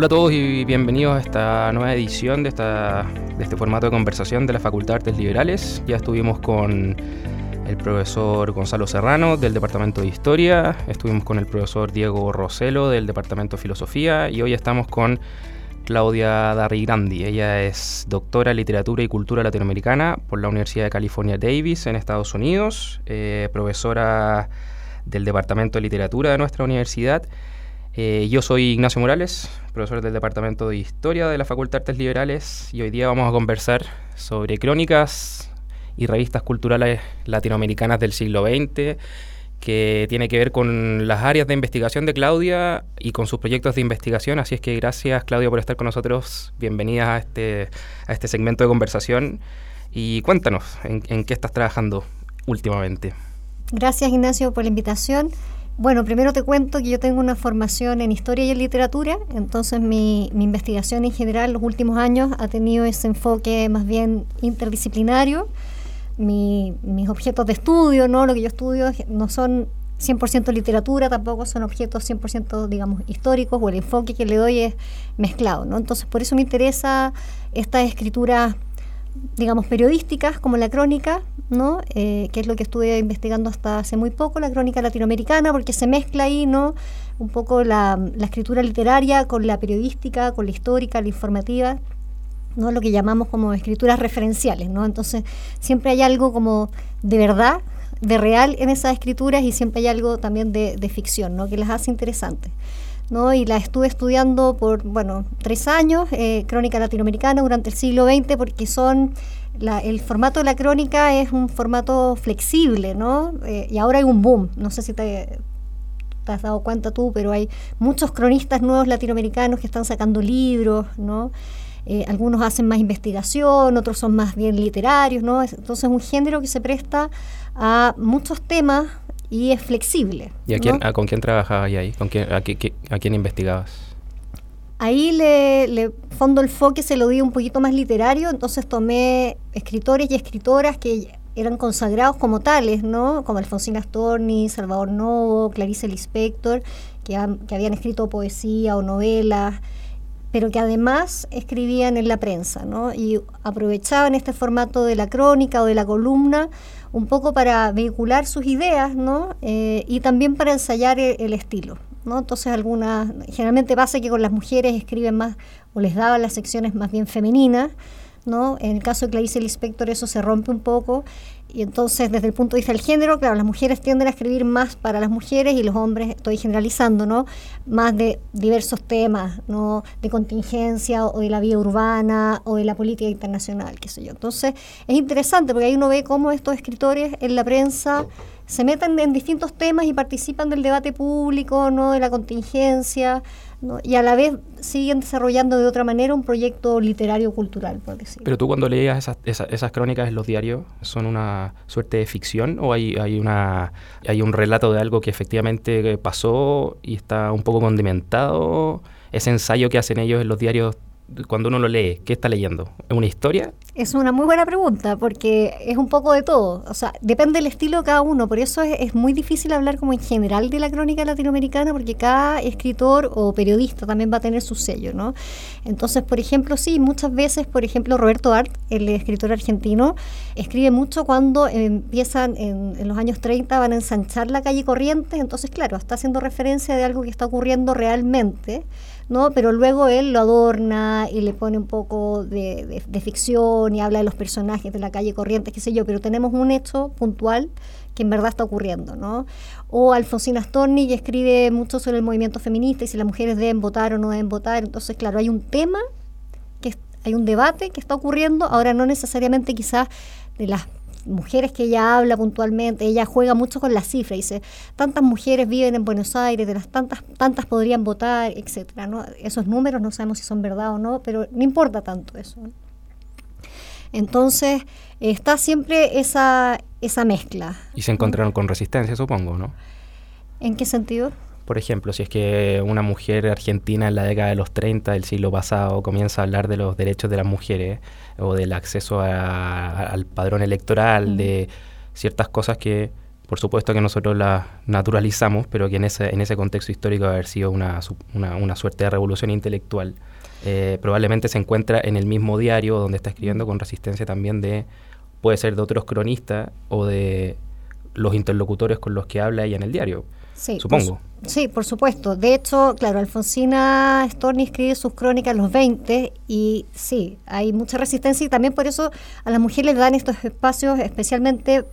Hola a todos y bienvenidos a esta nueva edición de, esta, de este formato de conversación de la Facultad de Artes Liberales. Ya estuvimos con el profesor Gonzalo Serrano del Departamento de Historia, estuvimos con el profesor Diego Roselo del Departamento de Filosofía y hoy estamos con Claudia Darrigrandi. Ella es doctora en Literatura y Cultura Latinoamericana por la Universidad de California Davis en Estados Unidos, eh, profesora del Departamento de Literatura de nuestra universidad eh, yo soy Ignacio Morales, profesor del Departamento de Historia de la Facultad de Artes Liberales y hoy día vamos a conversar sobre crónicas y revistas culturales latinoamericanas del siglo XX que tiene que ver con las áreas de investigación de Claudia y con sus proyectos de investigación. Así es que gracias Claudia por estar con nosotros. Bienvenida a este, a este segmento de conversación y cuéntanos en, en qué estás trabajando últimamente. Gracias Ignacio por la invitación. Bueno, primero te cuento que yo tengo una formación en historia y en literatura, entonces mi, investigación en general los últimos años ha tenido ese enfoque más bien interdisciplinario. mis objetos de estudio, ¿no? lo que yo estudio no son 100% literatura, tampoco son objetos 100% digamos históricos o el enfoque que le doy es mezclado, ¿no? Entonces, por eso me interesa esta escritura digamos, periodísticas como la crónica, ¿no? Eh, que es lo que estuve investigando hasta hace muy poco, la crónica latinoamericana, porque se mezcla ahí ¿no? un poco la, escritura literaria con la periodística, con la histórica, la informativa, ¿no? lo que llamamos como escrituras referenciales. ¿no? Entonces, siempre hay algo como de verdad, de real en esas escrituras y siempre hay algo también de, de ficción, ¿no? que las hace interesantes. ¿No? y la estuve estudiando por bueno tres años, eh, crónica latinoamericana durante el siglo XX, porque son el formato de la crónica es un formato flexible, ¿no? Eh, y ahora hay un boom, no sé si te, has dado cuenta tú, pero hay muchos cronistas nuevos latinoamericanos que están sacando libros, ¿no? Eh, algunos hacen más investigación, otros son más bien literarios, ¿no? Entonces es un género que se presta a muchos temas y es flexible. ¿Y a con quién trabajabas ahí? ¿Con quién, a, quién investigabas? Ahí le, le fondo el foque, se lo di un poquito más literario, entonces tomé escritores y escritoras que eran consagrados como tales, ¿no? Como Alfonsina Storni, Salvador Novo, Clarice Lispector, que, que habían escrito poesía o novelas, pero que además escribían en la prensa, ¿no? Y aprovechaban este formato de la crónica o de la columna un poco para vehicular sus ideas, ¿no? Eh, y también para ensayar el, estilo, ¿no? Entonces algunas, generalmente pasa que con las mujeres escriben más o les daban las secciones más bien femeninas, ¿no? En el caso de Clarice el Inspector eso se rompe un poco y entonces desde el punto de vista del género, claro, las mujeres tienden a escribir más para las mujeres y los hombres, estoy generalizando, ¿no? Más de diversos temas, ¿no? De contingencia o de la vida urbana o de la política internacional, qué sé yo. Entonces es interesante porque ahí uno ve cómo estos escritores en la prensa se meten en distintos temas y participan del debate público, ¿no? De la contingencia, y a la vez siguen desarrollando de otra manera un proyecto literario cultural, por decirlo. Pero tú cuando leías esas, esas, crónicas en los diarios, ¿son una suerte de ficción o hay, hay, una, hay un relato de algo que efectivamente pasó y está un poco condimentado? Ese ensayo que hacen ellos en los diarios cuando uno lo lee, ¿qué está leyendo? ¿Es una historia? Es una muy buena pregunta, porque es un poco de todo. O sea, depende del estilo de cada uno. Por eso es, muy difícil hablar como en general de la crónica latinoamericana, porque cada escritor o periodista también va a tener su sello, ¿no? Entonces, por ejemplo, sí, muchas veces, por ejemplo, Roberto Art, el escritor argentino, escribe mucho cuando empiezan en, en los años 30, van a ensanchar la calle Corrientes. Entonces, claro, está haciendo referencia de algo que está ocurriendo realmente ¿no? Pero luego él lo adorna y le pone un poco de, ficción y habla de los personajes de la calle Corrientes, qué sé yo, pero tenemos un hecho puntual que en verdad está ocurriendo, ¿no? O Alfonsina Storni escribe mucho sobre el movimiento feminista y si las mujeres deben votar o no deben votar, entonces claro, hay un tema, que hay un debate que está ocurriendo, ahora no necesariamente quizás de las mujeres que ella habla puntualmente, ella juega mucho con las cifras, dice, tantas mujeres viven en Buenos Aires, de las tantas, tantas podrían votar, etcétera, ¿no? Esos números no sabemos si son verdad o no, pero no importa tanto eso. Entonces, está siempre esa, esa mezcla. Y se encontraron con resistencia, supongo, ¿no? ¿En qué sentido? Por ejemplo, si es que una mujer argentina en la década de los 30 del siglo pasado comienza a hablar de los derechos de las mujeres o del acceso al padrón electoral, de ciertas cosas que por supuesto que nosotros la naturalizamos, pero que en ese, en ese contexto histórico haber sido una, una, suerte de revolución intelectual. Eh, probablemente se encuentra en el mismo diario donde está escribiendo con resistencia también de, puede ser de otros cronistas o de los interlocutores con los que habla ella en el diario, sí, supongo. sí, por supuesto. De hecho, claro, Alfonsina Storni escribe sus crónicas en los 20 y sí, hay mucha resistencia y también por eso a las mujeres le dan estos espacios especialmente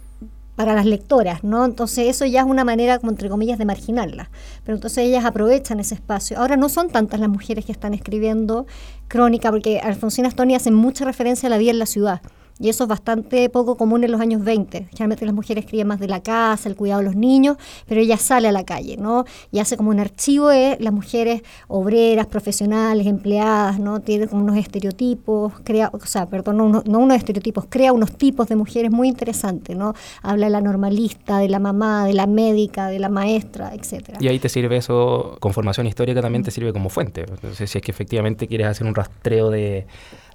para las lectoras, ¿no? Entonces eso ya es una manera, como entre comillas, de marginarlas. Pero entonces ellas aprovechan ese espacio. Ahora no son tantas las mujeres que están escribiendo crónica, porque Alfonsina Stoni hace mucha referencia a la vida en la ciudad. Y eso es bastante poco común en los años 20. Generalmente las mujeres escriben más de la casa, el cuidado de los niños, pero ella sale a la calle, ¿no? Y hace como un archivo de las mujeres obreras, profesionales, empleadas, ¿no? Tiene como unos estereotipos, crea, o sea, perdón, no, no unos estereotipos, crea unos tipos de mujeres muy interesantes, ¿no? Habla de la normalista, de la mamá, de la médica, de la maestra, etcétera. Y ahí te sirve eso, con formación histórica también te sirve como fuente. Entonces, si es que efectivamente quieres hacer un rastreo de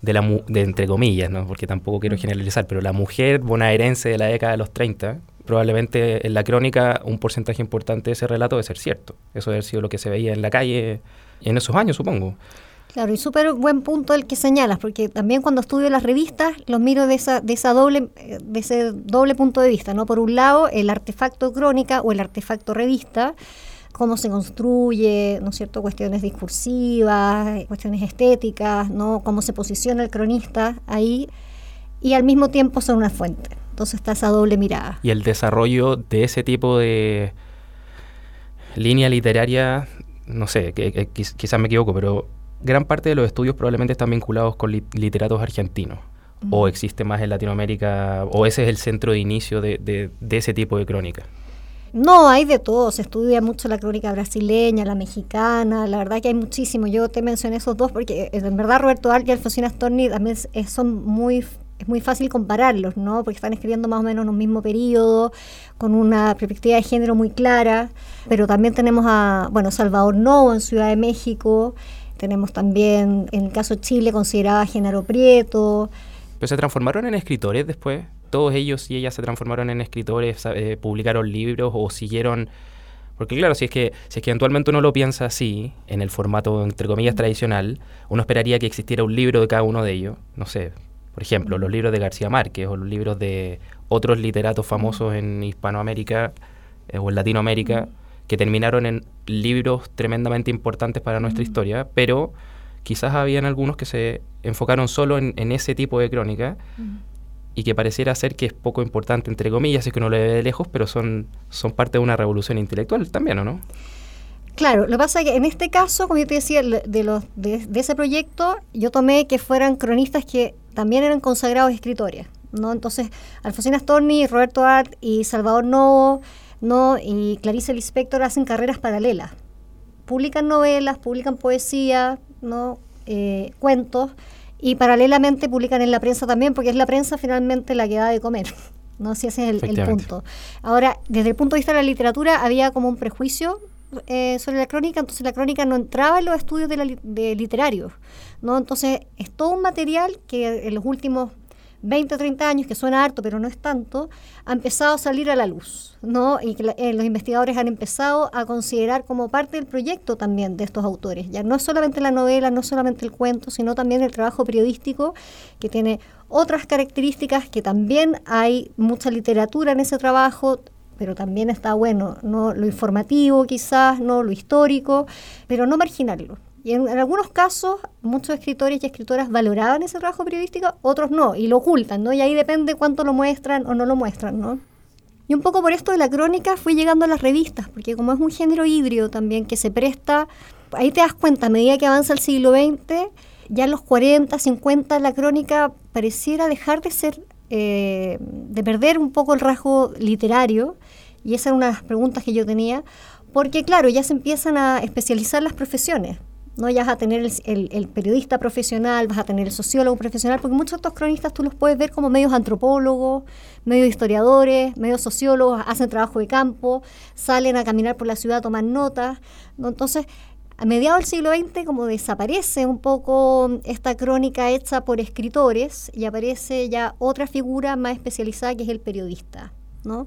de la de entre comillas, ¿no? porque tampoco quiero mm. generalizar, pero la mujer bonaerense de la década de los 30, probablemente en la crónica un porcentaje importante de ese relato debe ser cierto. Eso debe haber sido lo que se veía en la calle en esos años, supongo. Claro, y súper buen punto el que señalas, porque también cuando estudio las revistas los miro de esa, de esa doble, de ese doble punto de vista, ¿no? Por un lado, el artefacto crónica o el artefacto revista, cómo se construye, ¿no es cierto?, cuestiones discursivas, cuestiones estéticas, ¿no?, cómo se posiciona el cronista ahí, y al mismo tiempo son una fuente. Entonces está esa doble mirada. Y el desarrollo de ese tipo de línea literaria, no sé, que, quizás me equivoco, pero gran parte de los estudios probablemente están vinculados con literatos argentinos. O existe más en Latinoamérica, o ese es el centro de inicio de, de ese tipo de crónica. No, hay de todo, se estudia mucho la crónica brasileña, la mexicana, la verdad que hay muchísimo. Yo te mencioné esos dos porque eh, en verdad Roberto Arlt y Alfonsina Storni también son muy es muy fácil compararlos, ¿no? Porque están escribiendo más o menos en un mismo periodo, con una perspectiva de género muy clara, pero también tenemos a, bueno, Salvador Novo en Ciudad de México, tenemos también, en el caso de Chile, considerada Genaro Prieto. ¿Pero se transformaron en escritores después? Todos ellos y ellas se transformaron en escritores, eh, publicaron libros o siguieron... Porque claro, si es que si es que eventualmente uno lo piensa así, en el formato entre comillas tradicional, uno esperaría que existiera un libro de cada uno de ellos. No sé, por ejemplo, los libros de García Márquez o los libros de otros literatos famosos en Hispanoamérica eh, o en Latinoamérica que terminaron en libros tremendamente importantes para nuestra historia, pero quizás habían algunos que se enfocaron solo en, ese tipo de crónica y que pareciera ser que es poco importante, entre comillas, es que uno lo ve de lejos, pero son, son parte de una revolución intelectual también, ¿o no? Claro, lo que pasa es que en este caso, como yo te decía, de, los, de, ese proyecto, yo tomé que fueran cronistas que también eran consagrados escritores, ¿no? Entonces, Alfonsina Storni, Roberto Art y Salvador Novo, ¿no? Y Clarice Lispector hacen carreras paralelas. Publican novelas, publican poesía, ¿no? Eh, cuentos, y paralelamente publican en la prensa también, porque es la prensa finalmente la que da de comer. ¿no? Si ese es el, punto. Ahora, desde el punto de vista de la literatura, había como un prejuicio eh, sobre la crónica, entonces la crónica no entraba en los estudios de, de literarios. ¿no? Entonces, es todo un material que en los últimos 20 o 30 años, que suena harto, pero no es tanto, ha empezado a salir a la luz, ¿no? Y eh, los investigadores han empezado a considerar como parte del proyecto también de estos autores. Ya no es solamente la novela, no es solamente el cuento, sino también el trabajo periodístico, que tiene otras características, que también hay mucha literatura en ese trabajo, pero también está bueno, no lo informativo quizás, no lo histórico, pero no marginarlo. Y en, algunos casos, muchos escritores y escritoras valoraban ese trabajo periodístico, otros no, y lo ocultan, ¿no? Y ahí depende cuánto lo muestran o no lo muestran, ¿no? Y un poco por esto de la crónica fui llegando a las revistas, porque como es un género híbrido también que se presta, ahí te das cuenta, a medida que avanza el siglo XX, ya en los 40, 50, la crónica pareciera dejar de ser, eh, de perder un poco el rasgo literario, y esa era una de las preguntas que yo tenía, porque claro, ya se empiezan a especializar las profesiones. ¿No? Ya vas a tener el, periodista profesional, vas a tener el sociólogo profesional, porque muchos de estos cronistas tú los puedes ver como medios antropólogos, medios historiadores, medios sociólogos, hacen trabajo de campo, salen a caminar por la ciudad a tomar notas. ¿no? Entonces, a mediados del siglo XX como desaparece un poco esta crónica hecha por escritores y aparece ya otra figura más especializada que es el periodista. ¿no?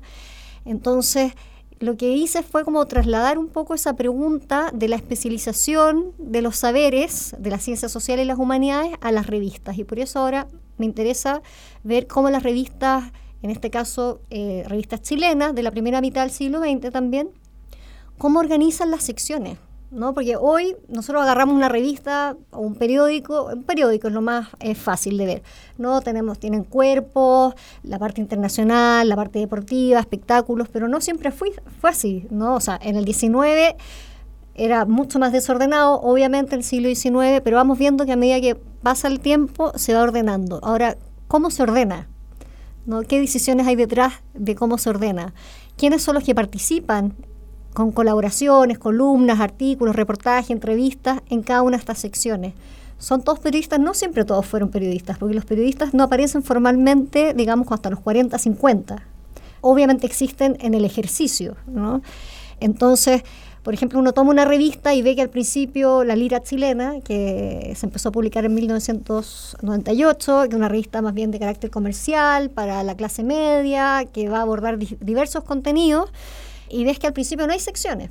Entonces, lo que hice fue como trasladar un poco esa pregunta de la especialización de los saberes de las ciencias sociales y las humanidades a las revistas. Y por eso ahora me interesa ver cómo las revistas, en este caso eh, revistas chilenas de la primera mitad del siglo XX también, cómo organizan las secciones. ¿No? Porque hoy nosotros agarramos una revista o un periódico, un periódico es lo más fácil de ver, ¿no? Tenemos, tienen cuerpos, la parte internacional, la parte deportiva, espectáculos, pero no siempre fue, fue así, ¿no? O sea, en el 19 era mucho más desordenado, obviamente en el siglo XIX, pero vamos viendo que a medida que pasa el tiempo se va ordenando. Ahora, ¿cómo se ordena? ¿No? ¿Qué decisiones hay detrás de cómo se ordena? ¿Quiénes son los que participan con colaboraciones, columnas, artículos, reportajes, entrevistas en cada una de estas secciones. Son todos periodistas, no siempre todos fueron periodistas, porque los periodistas no aparecen formalmente, digamos, hasta los 40, 50. Obviamente existen en el ejercicio, ¿no? Entonces, por ejemplo, uno toma una revista y ve que al principio la Lira chilena, que se empezó a publicar en 1998, que es una revista más bien de carácter comercial para la clase media, que va a abordar diversos contenidos, y ves que al principio no hay secciones.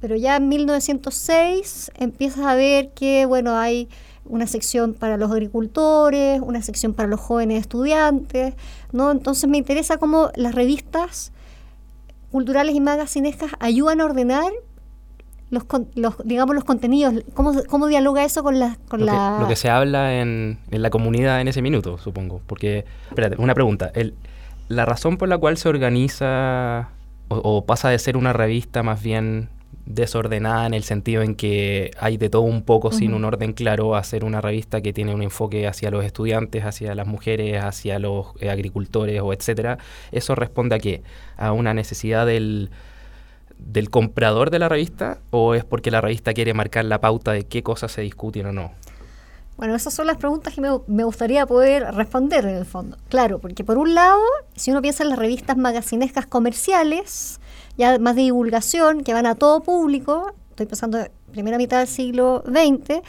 Pero ya en 1906 empiezas a ver que, bueno, hay una sección para los agricultores, una sección para los jóvenes estudiantes, ¿no? Entonces me interesa cómo las revistas culturales y magazinescas ayudan a ordenar los, los digamos los contenidos, cómo, cómo dialoga eso con la con lo, la que, lo que se habla en, en, la comunidad en ese minuto, supongo, porque espérate, una pregunta, el, la razón por la cual se organiza o, pasa de ser una revista más bien desordenada en el sentido en que hay de todo un poco sin un orden claro a ser una revista que tiene un enfoque hacia los estudiantes, hacia las mujeres, hacia los eh, agricultores o etcétera. Eso responde a qué? A una necesidad del, del comprador de la revista o es porque la revista quiere marcar la pauta de qué cosas se discuten o no? Bueno, esas son las preguntas que me, gustaría poder responder en el fondo. Claro, porque por un lado, si uno piensa en las revistas magacinescas comerciales, ya más de divulgación, que van a todo público, estoy pensando en primera mitad del siglo XX,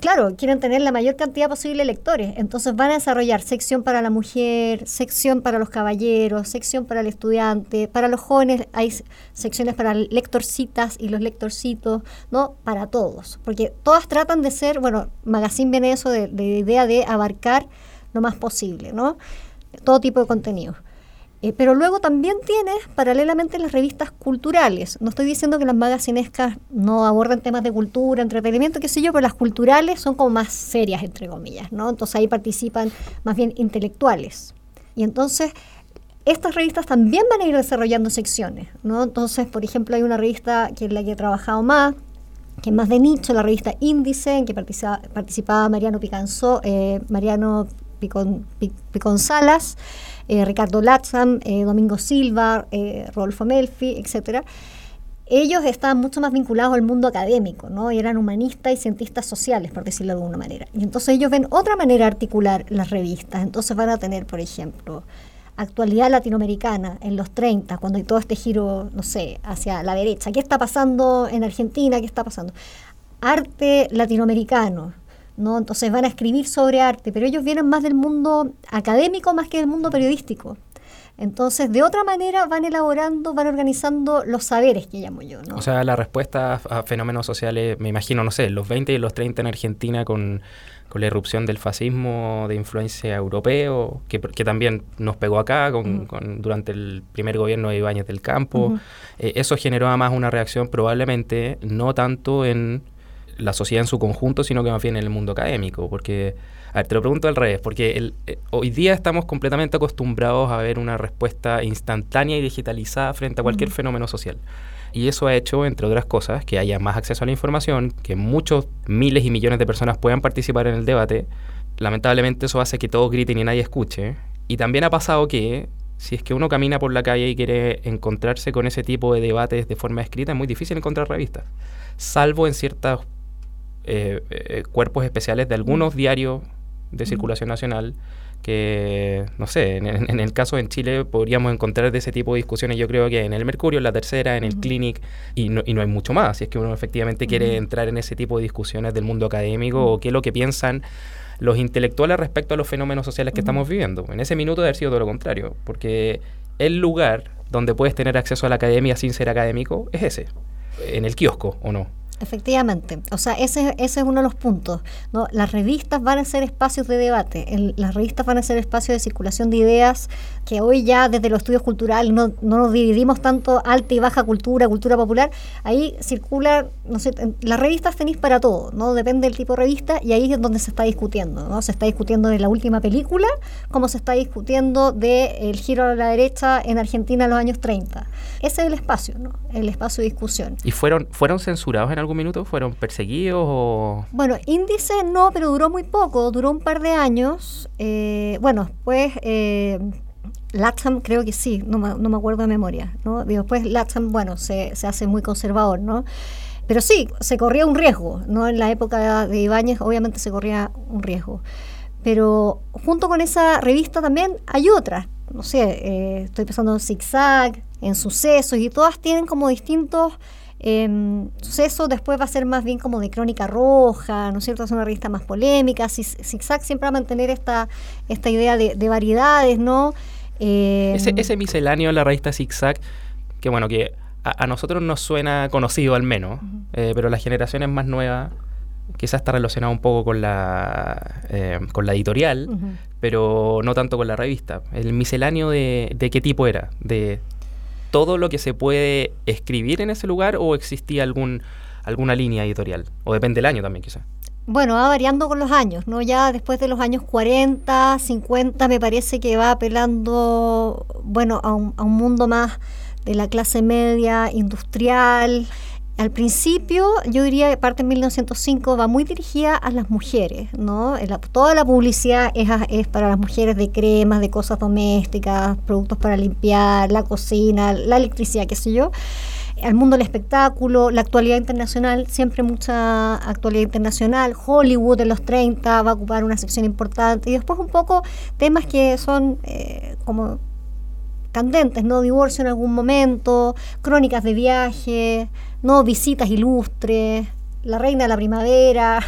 claro, quieren tener la mayor cantidad posible de lectores, entonces van a desarrollar sección para la mujer, sección para los caballeros, sección para el estudiante, para los jóvenes hay secciones para lectorcitas y los lectorcitos, ¿no? Para todos, porque todas tratan de ser, bueno, Magazine viene eso de, de idea de abarcar lo más posible, ¿no? Todo tipo de contenido. Eh, pero luego también tienes paralelamente las revistas culturales. No estoy diciendo que las magazinescas no abordan temas de cultura, entretenimiento, qué sé yo, pero las culturales son como más serias, entre comillas, ¿no? Entonces ahí participan más bien intelectuales. Y entonces estas revistas también van a ir desarrollando secciones, ¿no? Entonces, por ejemplo, hay una revista que es la que he trabajado más, que es más de nicho, la revista Índice, en que participaba, Mariano Picanzó, eh, Mariano Picon, Picon Salas, eh, Ricardo Latzam, eh, Domingo Silva, eh, Rodolfo Melfi, etcétera, ellos estaban mucho más vinculados al mundo académico, ¿no? Eran humanistas y cientistas sociales, por decirlo de alguna manera. Y entonces ellos ven otra manera de articular las revistas. Entonces van a tener, por ejemplo, actualidad latinoamericana en los 30, cuando hay todo este giro, no sé, hacia la derecha. ¿Qué está pasando en Argentina? ¿Qué está pasando? Arte latinoamericano, ¿no? Entonces van a escribir sobre arte, pero ellos vienen más del mundo académico más que del mundo periodístico. Entonces, de otra manera van elaborando, van organizando los saberes que llamo yo. ¿no? O sea, la respuesta a fenómenos sociales, me imagino, no sé, los 20 y los 30 en Argentina con, con la irrupción del fascismo de influencia europeo, que, que también nos pegó acá con, durante el primer gobierno de Ibáñez del Campo. Eh, eso generó además una reacción probablemente no tanto en la sociedad en su conjunto, sino que más bien en el mundo académico. Porque, a ver, te lo pregunto al revés, porque el, eh, hoy día estamos completamente acostumbrados a ver una respuesta instantánea y digitalizada frente a cualquier fenómeno social. Y eso ha hecho, entre otras cosas, que haya más acceso a la información, que muchos miles y millones de personas puedan participar en el debate. Lamentablemente eso hace que todos griten y nadie escuche. Y también ha pasado que si es que uno camina por la calle y quiere encontrarse con ese tipo de debates de forma escrita, es muy difícil encontrar revistas. Salvo en ciertas eh, eh, cuerpos especiales de algunos mm. diarios de mm. circulación nacional que, no sé, en, el caso en Chile podríamos encontrar de ese tipo de discusiones, yo creo que en el Mercurio, en la Tercera, en el Clinic, y no, y no hay mucho más, si es que uno efectivamente quiere entrar en ese tipo de discusiones del mundo académico o qué es lo que piensan los intelectuales respecto a los fenómenos sociales que estamos viviendo. En ese minuto debe haber sido todo lo contrario, porque el lugar donde puedes tener acceso a la academia sin ser académico es ese, en el kiosco, ¿o no? Efectivamente, o sea, ese, ese es uno de los puntos. ¿no? Las revistas van a ser espacios de debate, las revistas van a ser espacios de circulación de ideas que hoy ya desde los estudios culturales no, no nos dividimos tanto alta y baja cultura, cultura popular, ahí circula, no sé, las revistas tenéis para todo, ¿no? Depende del tipo de revista y ahí es donde se está discutiendo, ¿no? Se está discutiendo de la última película, como se está discutiendo de el giro a la derecha en Argentina en los años 30. Ese es el espacio, ¿no? El espacio de discusión. ¿Y fueron, fueron censurados en algún minuto? ¿Fueron perseguidos o...? Bueno, índice no, pero duró muy poco, duró un par de años. Eh, bueno, pues... Eh, Latham creo que sí, no me, no me acuerdo de memoria, ¿no? Después Latham, bueno, se, se hace muy conservador, ¿no? Pero sí, se corría un riesgo, ¿no? En la época de Ibáñez obviamente se corría un riesgo. Pero junto con esa revista también hay otras, no sé, eh, estoy pensando en Zigzag, en Sucesos, y todas tienen como distintos eh, Sucesos, después va a ser más bien como de crónica roja, ¿no es cierto? Es una revista más polémica, Zigzag siempre va a mantener esta, esta idea de, de variedades, ¿no? Eh, ese, misceláneo de la revista Zigzag, que bueno, que a, nosotros nos suena conocido al menos, eh, pero las generaciones más nuevas quizás está relacionado un poco con la, eh, con la editorial, pero no tanto con la revista. ¿El misceláneo de, de, qué tipo era? ¿De todo lo que se puede escribir en ese lugar o existía algún, alguna línea editorial? O depende del año también quizás. Bueno, va variando con los años, ¿no? Ya después de los años 40, 50, me parece que va apelando, bueno, a un, a un mundo más de la clase media, industrial. Al principio, yo diría que parte de 1905 va muy dirigida a las mujeres, ¿no? toda la publicidad es, es, para las mujeres de cremas, de cosas domésticas, productos para limpiar, la cocina, la electricidad, qué sé yo al mundo del espectáculo, la actualidad internacional, siempre mucha actualidad internacional, Hollywood en los 30 va a ocupar una sección importante y después un poco temas que son eh, como candentes, ¿no? Divorcio en algún momento, crónicas de viaje, ¿no? Visitas ilustres, la reina de la primavera.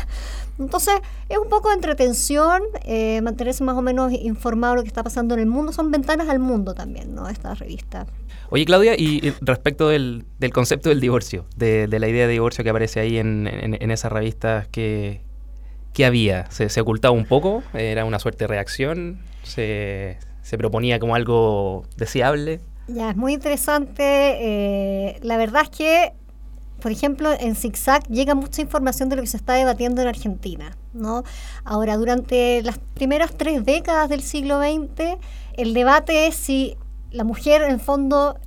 Entonces, es un poco de entretención, eh, mantenerse más o menos informado de lo que está pasando en el mundo. Son ventanas al mundo también, ¿no? Esta revista. Oye, Claudia, y, respecto del, concepto del divorcio, de, la idea de divorcio que aparece ahí en, en, esas revistas, ¿qué, había? ¿Se, ocultaba un poco? ¿Era una suerte de reacción? ¿Se, proponía como algo deseable? Ya, es muy interesante. Eh, la verdad es que, por ejemplo, en ZigZag llega mucha información de lo que se está debatiendo en Argentina. ¿no? Ahora, durante las primeras tres décadas del siglo XX, el debate es si la mujer en fondo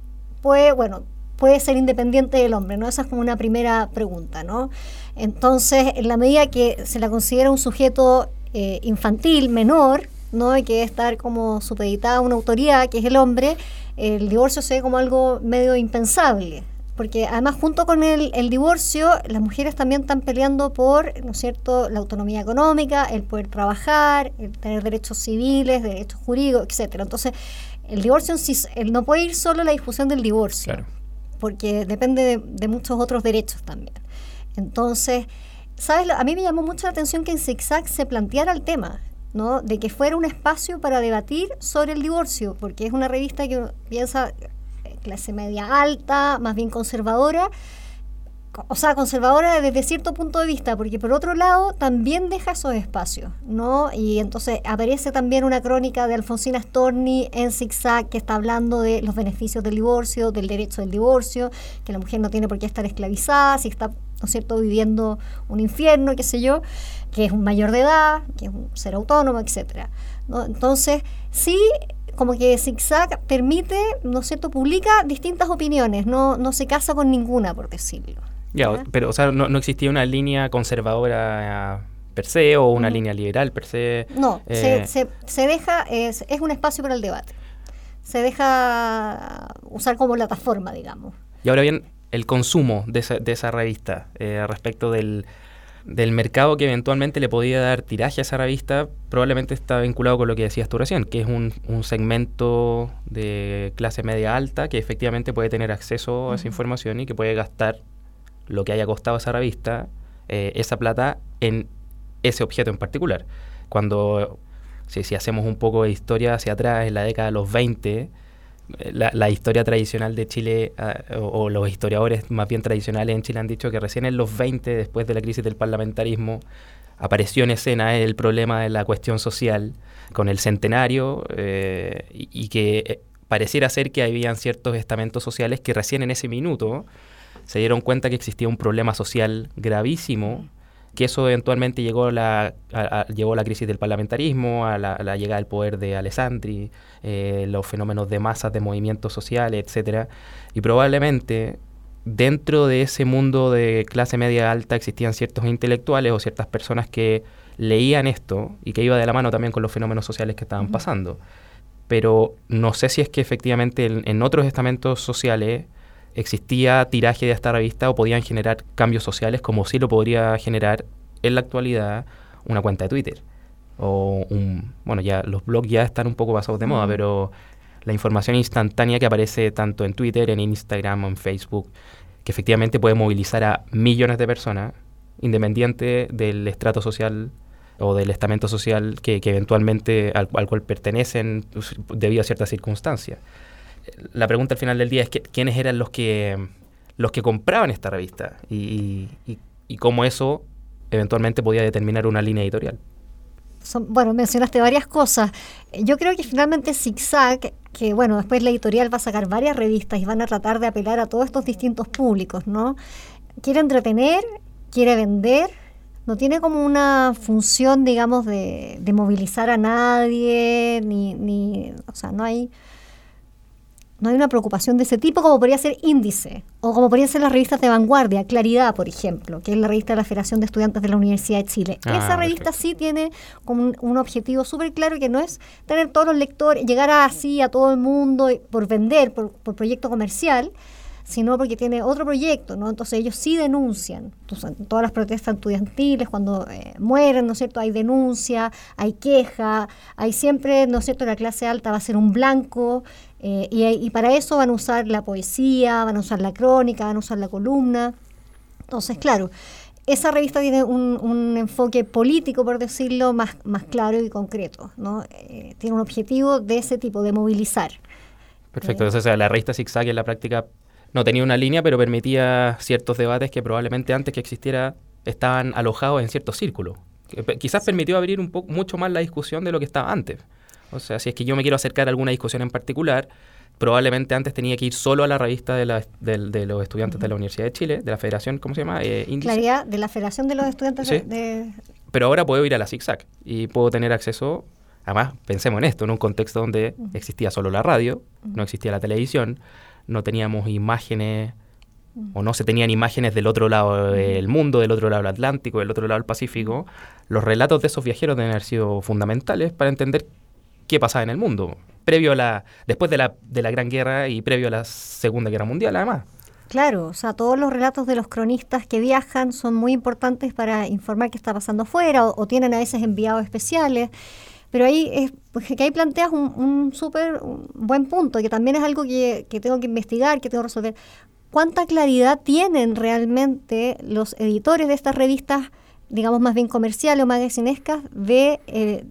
puede, bueno, puede ser independiente del hombre, ¿no? Esa es como una primera pregunta, ¿no? Entonces, en la medida que se la considera un sujeto eh, infantil, menor, ¿no? Y que debe estar como supeditada a una autoridad, que es el hombre, el divorcio se ve como algo medio impensable. Porque además junto con el, el divorcio, las mujeres también están peleando por, ¿no es cierto?, la autonomía económica, el poder trabajar, el tener derechos civiles, derechos jurídicos, etcétera. Entonces, el divorcio en sí, no puede ir solo la discusión del divorcio, porque depende de, muchos otros derechos también. Entonces, ¿sabes? A mí me llamó mucho la atención que en ZigZag se planteara el tema, ¿no? De que fuera un espacio para debatir sobre el divorcio, porque es una revista que piensa clase media alta, más bien conservadora, o sea, conservadora desde cierto punto de vista, porque por otro lado también deja esos espacios, ¿no? Y entonces aparece también una crónica de Alfonsina Storni en Zigzag que está hablando de los beneficios del divorcio, del derecho del divorcio, que la mujer no tiene por qué estar esclavizada, si está, ¿no es cierto?, viviendo un infierno, qué sé yo, que es un mayor de edad, que es un ser autónomo, etcétera. Entonces, sí como que Zigzag permite, ¿no es cierto?, publica distintas opiniones, no, no se casa con ninguna, por decirlo. Ya, pero o sea, no, no, existía una línea conservadora per se o una línea liberal per se. No, se, eh, se, deja, es, es un espacio para el debate. Se deja usar como plataforma, digamos. Y ahora bien, el consumo de esa, de esa revista eh, respecto del, del mercado que eventualmente le podía dar tiraje a esa revista, probablemente está vinculado con lo que decías tú recién, que es un, un segmento de clase media alta que efectivamente puede tener acceso a esa información y que puede gastar lo que haya costado esa revista, eh, esa plata en ese objeto en particular. Cuando, si, si, hacemos un poco de historia hacia atrás, en la década de los 20, la, historia tradicional de Chile, ah, o, los historiadores más bien tradicionales en Chile han dicho que recién en los 20, después de la crisis del parlamentarismo, apareció en escena el problema de la cuestión social con el centenario eh, y, que eh, pareciera ser que habían ciertos estamentos sociales que recién en ese minuto se dieron cuenta que existía un problema social gravísimo que eso eventualmente llegó a la, a, la crisis del parlamentarismo, a la, llegada del poder de Alessandri, eh, los fenómenos de masas, de movimientos sociales, etcétera, y probablemente dentro de ese mundo de clase media alta existían ciertos intelectuales o ciertas personas que leían esto y que iba de la mano también con los fenómenos sociales que estaban pasando. Pero no sé si es que efectivamente en otros estamentos sociales existía tiraje de esta revista o podían generar cambios sociales como sí lo podría generar en la actualidad una cuenta de Twitter. O un, bueno, ya los blogs ya están un poco pasados de moda, pero la información instantánea que aparece tanto en Twitter, en Instagram o en Facebook, que efectivamente puede movilizar a millones de personas, independiente del estrato social o del estamento social que, eventualmente al, al, cual pertenecen pues, debido a ciertas circunstancias la pregunta al final del día es que, quiénes eran los que, los que compraban esta revista y, cómo eso eventualmente podía determinar una línea editorial. bueno, mencionaste varias cosas. Yo creo que finalmente Zigzag, que bueno, después la editorial va a sacar varias revistas y van a tratar de apelar a todos estos distintos públicos, ¿no? Quiere entretener, quiere vender, no tiene como una función, digamos, de, de movilizar a nadie, ni, ni, o sea, no hay no hay una preocupación de ese tipo como podría ser Índice o como podrían ser las revistas de vanguardia, Claridad, por ejemplo, que es la revista de la Federación de Estudiantes de la Universidad de Chile. Ah, Esa revista sí tiene como un, objetivo súper claro que no es tener todos los lectores, llegar así a todo el mundo por vender, por, por proyecto comercial, sino porque tiene otro proyecto, ¿no? Entonces ellos sí denuncian. todas las protestas estudiantiles, cuando eh, mueren, ¿no es cierto? Hay denuncia, hay queja, hay siempre, ¿no es cierto? La clase alta va a ser un blanco eh, y, para eso van a usar la poesía, van a usar la crónica, van a usar la columna. Entonces, claro, esa revista tiene un, enfoque político, por decirlo, más, más claro y concreto. ¿no? Eh, tiene un objetivo de ese tipo, de movilizar. Perfecto, o sea, la revista Zigzag en la práctica no tenía una línea, pero permitía ciertos debates que probablemente antes que existiera estaban alojados en ciertos círculos. Quizás permitió abrir un poco mucho más la discusión de lo que estaba antes. O sea, si es que yo me quiero acercar a alguna discusión en particular, probablemente antes tenía que ir solo a la revista de, los estudiantes de la Universidad de Chile, de la Federación, ¿cómo se llama? Eh, Claridad, de la Federación de los Estudiantes de, Pero ahora puedo ir a la ZigZag y puedo tener acceso, además, pensemos en esto, en un contexto donde existía solo la radio, no existía la televisión, no teníamos imágenes o no se tenían imágenes del otro lado del mundo, del otro lado del Atlántico, del otro lado del Pacífico, los relatos de esos viajeros deben haber sido fundamentales para entender qué pasaba en el mundo, previo a la, después de la, de la Gran Guerra y previo a la Segunda Guerra Mundial, además. Claro, o sea, todos los relatos de los cronistas que viajan son muy importantes para informar qué está pasando afuera o, tienen a veces enviados especiales. Pero ahí es pues, que ahí planteas un, un súper buen punto, que también es algo que, que, tengo que investigar, que tengo que resolver. ¿Cuánta claridad tienen realmente los editores de estas revistas, digamos más bien comerciales o magasinescas, de eh,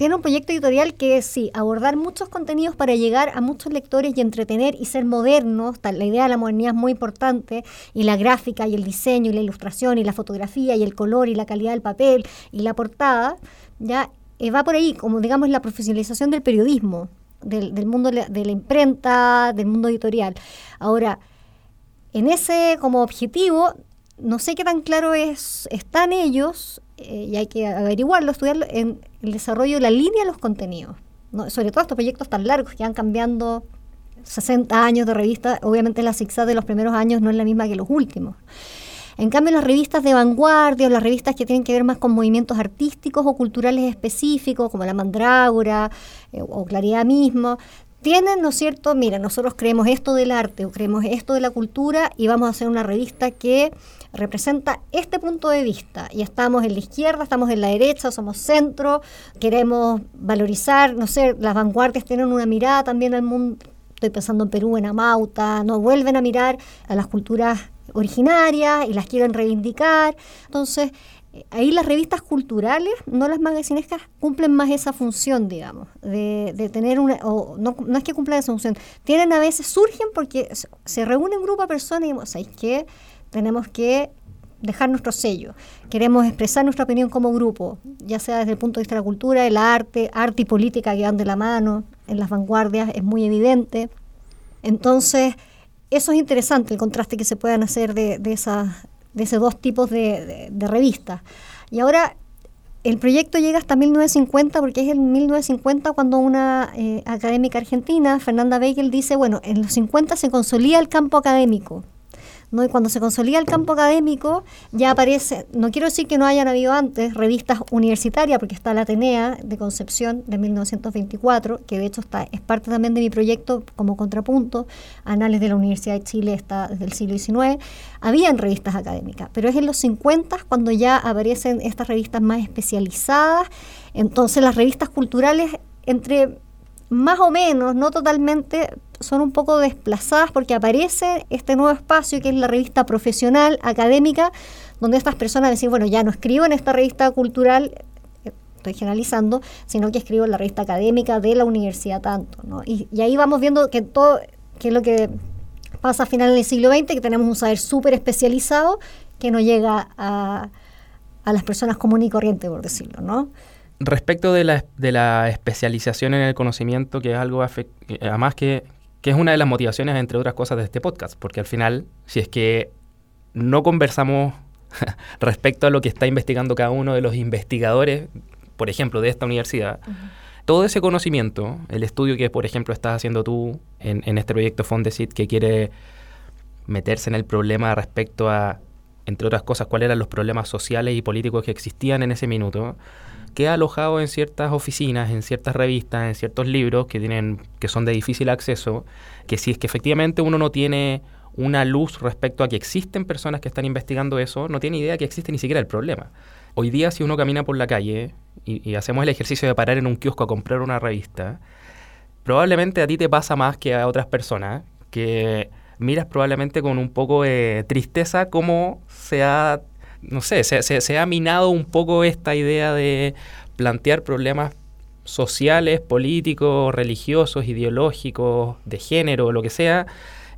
un proyecto editorial que es, sí, abordar muchos contenidos para llegar a muchos lectores y entretener y ser modernos. La idea de la modernidad es muy importante, y la gráfica y el diseño y la ilustración y la fotografía y el color y la calidad del papel y la portada, ya eh, va por ahí, como digamos la profesionalización del periodismo, del, mundo de la imprenta, del mundo editorial. Ahora, en ese como objetivo, no sé qué tan claro es, están ellos eh, y hay que averiguarlo, estudiarlo en el desarrollo de la línea de los contenidos. Sobre todo estos proyectos tan largos que van cambiando 60 años de revista, obviamente la zigzag de los primeros años no es la misma que los últimos. En cambio, las revistas de vanguardia o las revistas que tienen que ver más con movimientos artísticos o culturales específicos, como la Mandrágora eh, o Claridad mismo, tienen, ¿no es cierto? Mira, nosotros creemos esto del arte o creemos esto de la cultura y vamos a hacer una revista que representa este punto de vista. Y estamos en la izquierda, estamos en la derecha, somos centro, queremos valorizar, no sé, las vanguardias tienen una mirada también al mundo. Estoy pensando en Perú, en Amauta, no vuelven a mirar a las culturas originarias y las quieren reivindicar. Entonces, ahí las revistas culturales, no las magasinescas, cumplen más esa función, digamos, de, tener una, o no, es que cumplan esa función, tienen a veces, surgen porque se reúne un grupo de personas y digamos, ¿sabéis qué? Tenemos que dejar nuestro sello, queremos expresar nuestra opinión como grupo, ya sea desde el punto de vista de la cultura, el arte, arte y política que van de la mano, en las vanguardias es muy evidente. Entonces, eso es interesante, el contraste que se puedan hacer de, de, esas, de esos dos tipos de, revistas. Y ahora el proyecto llega hasta 1950 porque es en 1950 cuando una eh, académica argentina, Fernanda Beigel, dice, bueno, en los 50 se consolida el campo académico y cuando se consolida el campo académico, ya aparece, no quiero decir que no hayan habido antes revistas universitarias, porque está la Atenea de Concepción de 1924, que de hecho está, es parte también de mi proyecto como contrapunto, Anales de la Universidad de Chile está desde el siglo XIX, habían revistas académicas, pero es en los 50 cuando ya aparecen estas revistas más especializadas, entonces las revistas culturales entre más o menos, no totalmente, son un poco desplazadas porque aparece este nuevo espacio que es la revista profesional, académica, donde estas personas decir, bueno, ya no escribo en esta revista cultural, estoy generalizando, sino que escribo en la revista académica de la universidad tanto, ¿no? Y, ahí vamos viendo que todo, que es lo que pasa a finales del siglo XX, que tenemos un saber súper especializado que no llega a, a las personas comunes y corrientes, por decirlo, ¿no? Respecto de la, de la especialización en el conocimiento, que es algo, eh, además que, que es una de las motivaciones, entre otras cosas, de este podcast, porque al final, si es que no conversamos respecto a lo que está investigando cada uno de los investigadores, por ejemplo, de esta universidad, todo ese conocimiento, el estudio que, por ejemplo, estás haciendo tú en, en este proyecto Fondesit, que quiere meterse en el problema respecto a, entre otras cosas, cuáles eran los problemas sociales y políticos que existían en ese minuto, queda alojado en ciertas oficinas, en ciertas revistas, en ciertos libros que tienen que son de difícil acceso, que si es que efectivamente uno no tiene una luz respecto a que existen personas que están investigando eso, no tiene idea que existe ni siquiera el problema. Hoy día si uno camina por la calle y, y hacemos el ejercicio de parar en un kiosco a comprar una revista, probablemente a ti te pasa más que a otras personas que miras probablemente con un poco de tristeza cómo se ha no sé, se, ha minado un poco esta idea de plantear problemas sociales, políticos, religiosos, ideológicos, de género, lo que sea,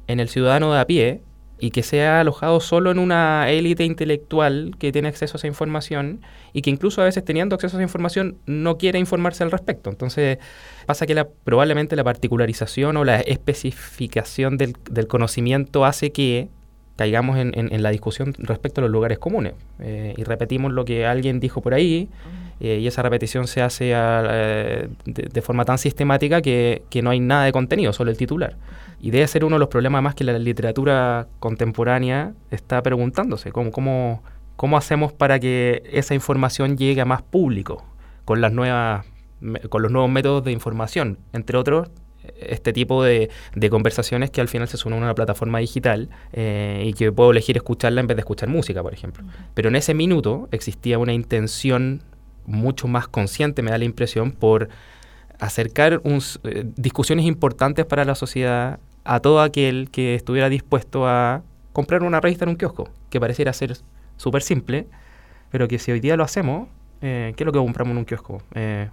en el ciudadano de a pie y que sea alojado solo en una élite intelectual que tiene acceso a esa información y que incluso a veces teniendo acceso a esa información no quiere informarse al respecto. Entonces pasa que la, probablemente la particularización o la especificación del conocimiento hace que caigamos en, en, la discusión respecto a los lugares comunes eh, y repetimos lo que alguien dijo por ahí eh, y esa repetición se hace eh, de, forma tan sistemática que, que, no hay nada de contenido, solo el titular. Y debe ser uno de los problemas más que la literatura contemporánea está preguntándose, cómo, cómo, cómo hacemos para que esa información llegue a más público con, las nuevas, con los nuevos métodos de información, entre otros este tipo de, conversaciones que al final se suman a una plataforma digital eh, y que puedo elegir escucharla en vez de escuchar música, por ejemplo. Pero en ese minuto existía una intención mucho más consciente, me da la impresión, por acercar eh, discusiones importantes para la sociedad a todo aquel que estuviera dispuesto a comprar una revista en un kiosco, que pareciera ser súper simple, pero que si hoy día lo hacemos, eh, ¿qué es lo que compramos en un kiosco?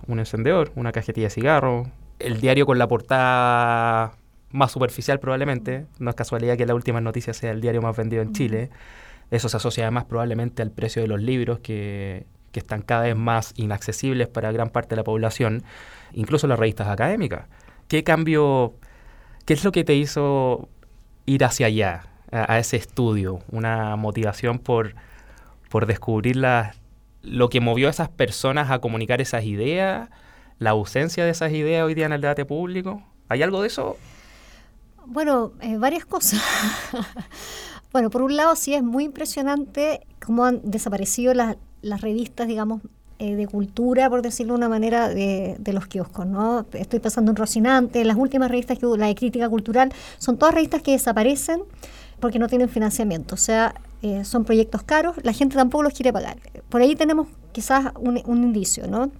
un encendedor, una cajetilla de cigarro, el diario con la portada más superficial probablemente. No es casualidad que la última noticia sea el diario más vendido en Chile. Eso se asocia además probablemente al precio de los libros que, que están cada vez más inaccesibles para gran parte de la población, incluso las revistas académicas. ¿Qué cambio, qué es lo que te hizo ir hacia allá, a, ese estudio? ¿Una motivación por, por descubrir lo que movió a esas personas a comunicar esas ideas? La ausencia de esas ideas hoy día en el debate público? ¿Hay algo de eso? Bueno, eh, varias cosas. bueno, por un lado sí es muy impresionante cómo han desaparecido las, revistas, digamos, eh, de cultura, por decirlo de una manera, de, los kioscos, ¿no? Estoy pasando en Rocinante, las últimas revistas que la de crítica cultural, son todas revistas que desaparecen porque no tienen financiamiento, o sea, eh, son proyectos caros, la gente tampoco los quiere pagar. Por ahí tenemos quizás un, un indicio, ¿no?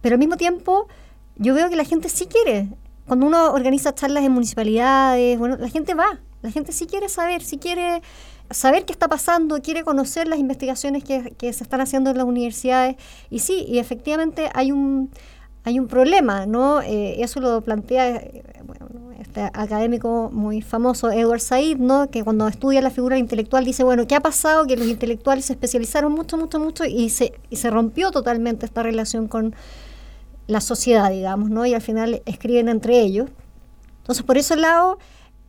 Pero al mismo tiempo, yo veo que la gente sí quiere. Cuando uno organiza charlas en municipalidades, bueno, la gente va. La gente sí quiere saber, sí quiere saber qué está pasando, quiere conocer las investigaciones que, que se están haciendo en las universidades. Y sí, y efectivamente hay un, hay un problema, ¿no? Eh, eso lo plantea eh, este académico muy famoso, Edward Said, ¿no? Que cuando estudia la figura intelectual dice, bueno, ¿qué ha pasado? Que los intelectuales se especializaron mucho, mucho, mucho y se, y se rompió totalmente esta relación con la sociedad, digamos, ¿no? Y al final escriben entre ellos. Entonces, por ese lado,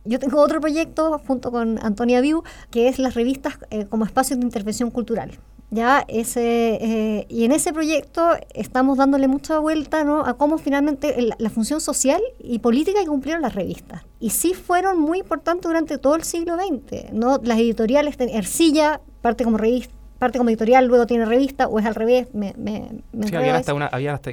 yo tengo otro proyecto junto con Antonia Viu, que es las revistas eh, como espacios de intervención cultural. Ya ese, eh, y en ese proyecto estamos dándole mucha vuelta ¿no? a cómo finalmente la, función social y política que cumplieron las revistas. Y sí fueron muy importantes durante todo el siglo XX. ¿no? Las editoriales, Ercilla, parte como revista, parte como editorial, luego tiene revista, o es al revés. Me, me, sí, había hasta, una, había hasta,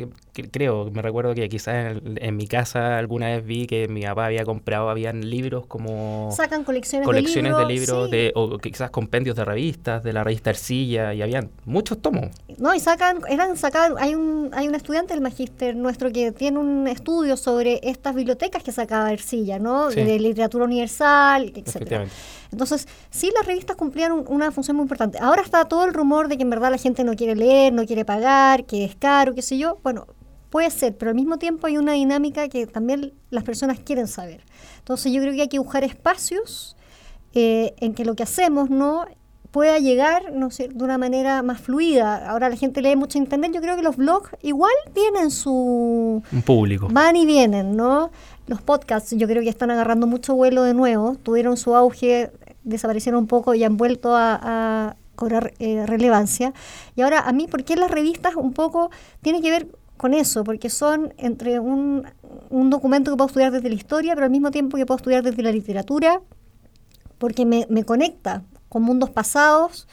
creo, me recuerdo que quizás en, mi casa alguna vez vi que mi papá había comprado, habían libros como... Sacan colecciones, colecciones de libros. De o quizás compendios de revistas, de la revista Ercilla, y habían muchos tomos. No, y sacan, eran sacaban, hay un, hay un estudiante del magíster nuestro que tiene un estudio sobre estas bibliotecas que sacaba Ercilla, ¿no? De literatura universal, etc. Entonces, sí, las revistas cumplían una función muy importante. Ahora está todo el rumor de que en verdad la gente no quiere leer, no quiere pagar, que es caro, qué sé yo. Bueno, puede ser, pero al mismo tiempo hay una dinámica que también las personas quieren saber. Entonces, yo creo que hay que buscar espacios eh, en que lo que hacemos no pueda llegar no sé, de una manera más fluida. Ahora la gente lee mucho internet, yo creo que los blogs igual tienen su... Un público. Van y vienen, ¿no? Los podcasts yo creo que están agarrando mucho vuelo de nuevo, tuvieron su auge, desaparecieron un poco y han vuelto a, cobrar eh, relevancia. Y ahora a mí, ¿por qué las revistas un poco tiene que ver con eso? Porque son entre un, un documento que puedo estudiar desde la historia, pero al mismo tiempo que puedo estudiar desde la literatura, porque me, me conecta con mundos pasados,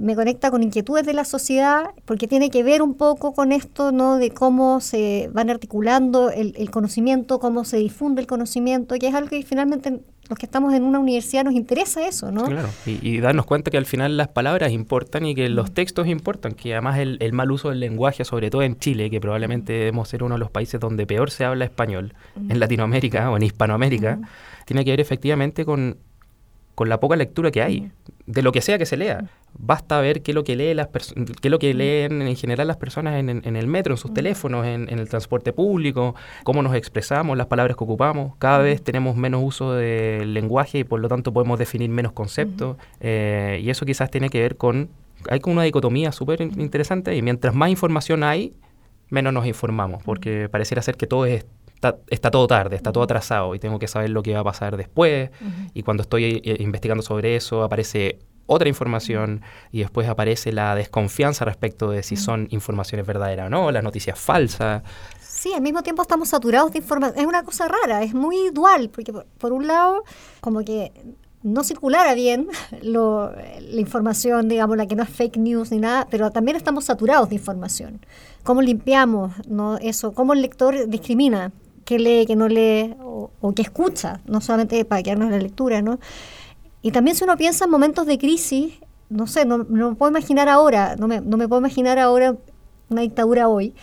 me conecta con inquietudes de la sociedad, porque tiene que ver un poco con esto, ¿no? De cómo se van articulando el, conocimiento, cómo se difunde el conocimiento, que es algo que finalmente los que estamos en una universidad nos interesa eso, ¿no? Claro, y, darnos cuenta que al final las palabras importan y que los textos importan, que además el, mal uso del lenguaje, sobre todo en Chile, que probablemente debemos ser uno de los países donde peor se habla español, en Latinoamérica o en Hispanoamérica, tiene que ver efectivamente con con la poca lectura que hay, de lo que sea que se lea. Basta ver qué es lo que, lee las qué lo que leen en general las personas en, el metro, en sus teléfonos, en, el transporte público, cómo nos expresamos, las palabras que ocupamos. Cada vez tenemos menos uso del lenguaje y por lo tanto podemos definir menos conceptos. Eh, y eso quizás tiene que ver con... Hay como una dicotomía súper interesante y mientras más información hay, menos nos informamos, porque pareciera ser que todo es está, todo tarde, está todo atrasado y tengo que saber lo que va a pasar después. Y cuando estoy eh, investigando sobre eso, aparece otra información y después aparece la desconfianza respecto de si son informaciones verdaderas o no, las noticias falsas. Sí, al mismo tiempo estamos saturados de información. Es una cosa rara, es muy dual, porque por, un lado, como que no circulara bien la información, digamos, la que no es fake news ni nada, pero también estamos saturados de información. ¿Cómo limpiamos no eso? ¿Cómo el lector discrimina qué lee, qué no lee o, o qué escucha, no solamente para quedarnos en la lectura, ¿no? Y también si uno piensa en momentos de crisis, no sé, no, no me puedo imaginar ahora, no me, no me puedo imaginar ahora una dictadura hoy,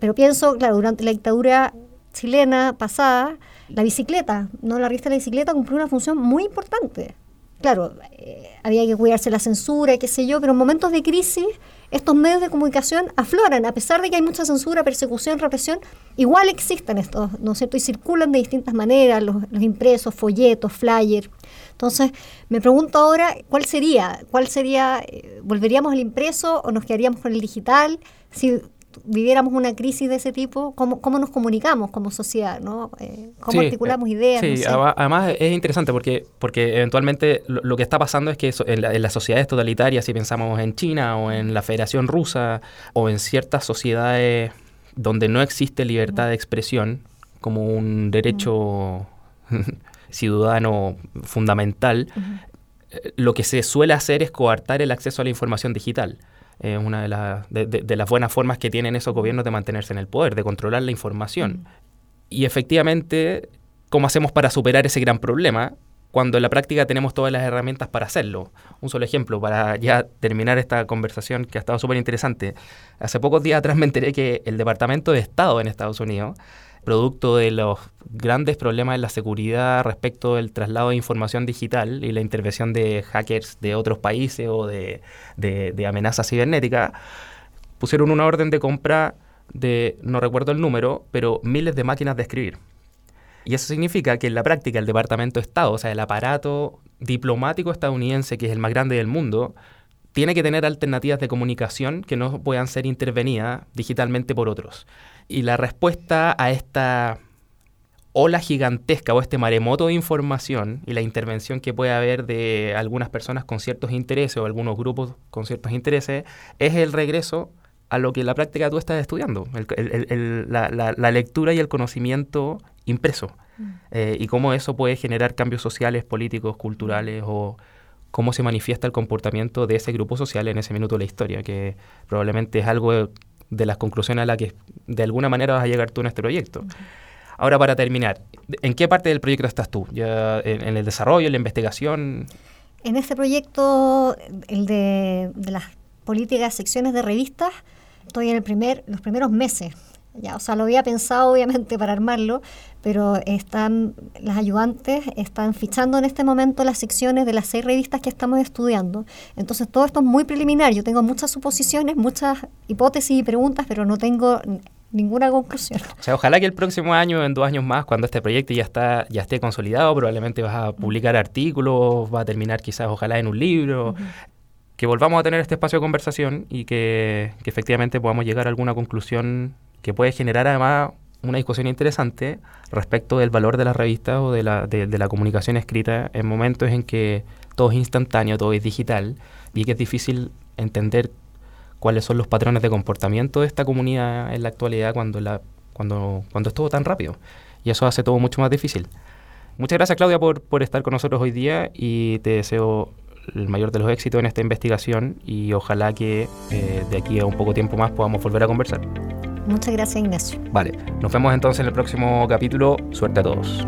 pero pienso, claro, durante la dictadura chilena pasada, la bicicleta, ¿no? La revista de la bicicleta cumplió una función muy importante. Claro, eh, había que cuidarse la censura, qué sé yo, pero en momentos de crisis estos medios de comunicación afloran, a pesar de que hay mucha censura, persecución, represión, igual existen estos, ¿no es cierto? Y circulan de distintas maneras, los, impresos, folletos, flyers. Entonces, me pregunto ahora, ¿cuál sería? ¿Cuál sería? Eh, ¿Volveríamos al impreso o nos quedaríamos con el digital? Si viviéramos una crisis de ese tipo, ¿cómo, cómo nos comunicamos como sociedad? ¿no? Eh, ¿Cómo articulamos ideas? Sí, además es interesante porque, porque eventualmente lo, que está pasando es que en, las sociedades totalitarias, si pensamos en China o en la Federación Rusa o en ciertas sociedades donde no existe libertad de expresión como un derecho ciudadano fundamental, eh, lo que se suele hacer es coartar el acceso a la información digital es una de, de, las buenas formas que tienen esos gobiernos de mantenerse en el poder, de controlar la información. Y efectivamente, ¿cómo hacemos para superar ese gran problema? Cuando en la práctica tenemos todas las herramientas para hacerlo. Un solo ejemplo, para ya terminar esta conversación que ha estado súper interesante. Hace pocos días atrás me enteré que el Departamento de Estado en Estados Unidos producto de los grandes problemas en la seguridad respecto del traslado de información digital y la intervención de hackers de otros países o de, amenazas cibernéticas, pusieron una orden de compra de, no recuerdo el número, pero miles de máquinas de escribir. Y eso significa que en la práctica el Departamento de Estado, o sea, el aparato diplomático estadounidense, que es el más grande del mundo, tiene que tener alternativas de comunicación que no puedan ser intervenidas digitalmente por otros. Y la respuesta a esta ola gigantesca o este maremoto de información y la intervención que puede haber de algunas personas con ciertos intereses o algunos grupos con ciertos intereses es el regreso a lo que en la práctica tú estás estudiando, la, lectura y el conocimiento impreso, mm. eh, y cómo eso puede generar cambios sociales, políticos, culturales, o cómo se manifiesta el comportamiento de ese grupo social en ese minuto de la historia, que probablemente es algo de las conclusiones a las que de alguna manera vas a llegar tú en este proyecto. Ahora, para terminar, ¿en qué parte del proyecto estás tú? ¿Ya en, el desarrollo, en la investigación? En este proyecto, el de, de las políticas, secciones de revistas, estoy en el primer, los primeros meses. Ya, o sea, lo había pensado obviamente para armarlo, pero están las ayudantes están fichando en este momento las secciones de las seis revistas que estamos estudiando. Entonces todo esto es muy preliminar. Yo tengo muchas suposiciones, muchas hipótesis y preguntas, pero no tengo ninguna conclusión. O sea, ojalá que el próximo año, en dos años más, cuando este proyecto ya está ya esté consolidado, probablemente vas a publicar artículos, va a terminar quizás ojalá en un libro que volvamos a tener este espacio de conversación y que, efectivamente podamos llegar a alguna conclusión que puede generar además una discusión interesante respecto del valor de la revista o de la, de, la comunicación escrita en momentos en que todo es instantáneo, todo es digital y que es difícil entender cuáles son los patrones de comportamiento de esta comunidad en la actualidad cuando, la, cuando, cuando es todo tan rápido. Y eso hace todo mucho más difícil. Muchas gracias Claudia por, por estar con nosotros hoy día y te deseo el mayor de los éxitos en esta investigación y ojalá que eh, de aquí a un poco tiempo más podamos volver a conversar. Muchas gracias Ignacio. Vale, nos vemos entonces en el próximo capítulo. Suerte a todos.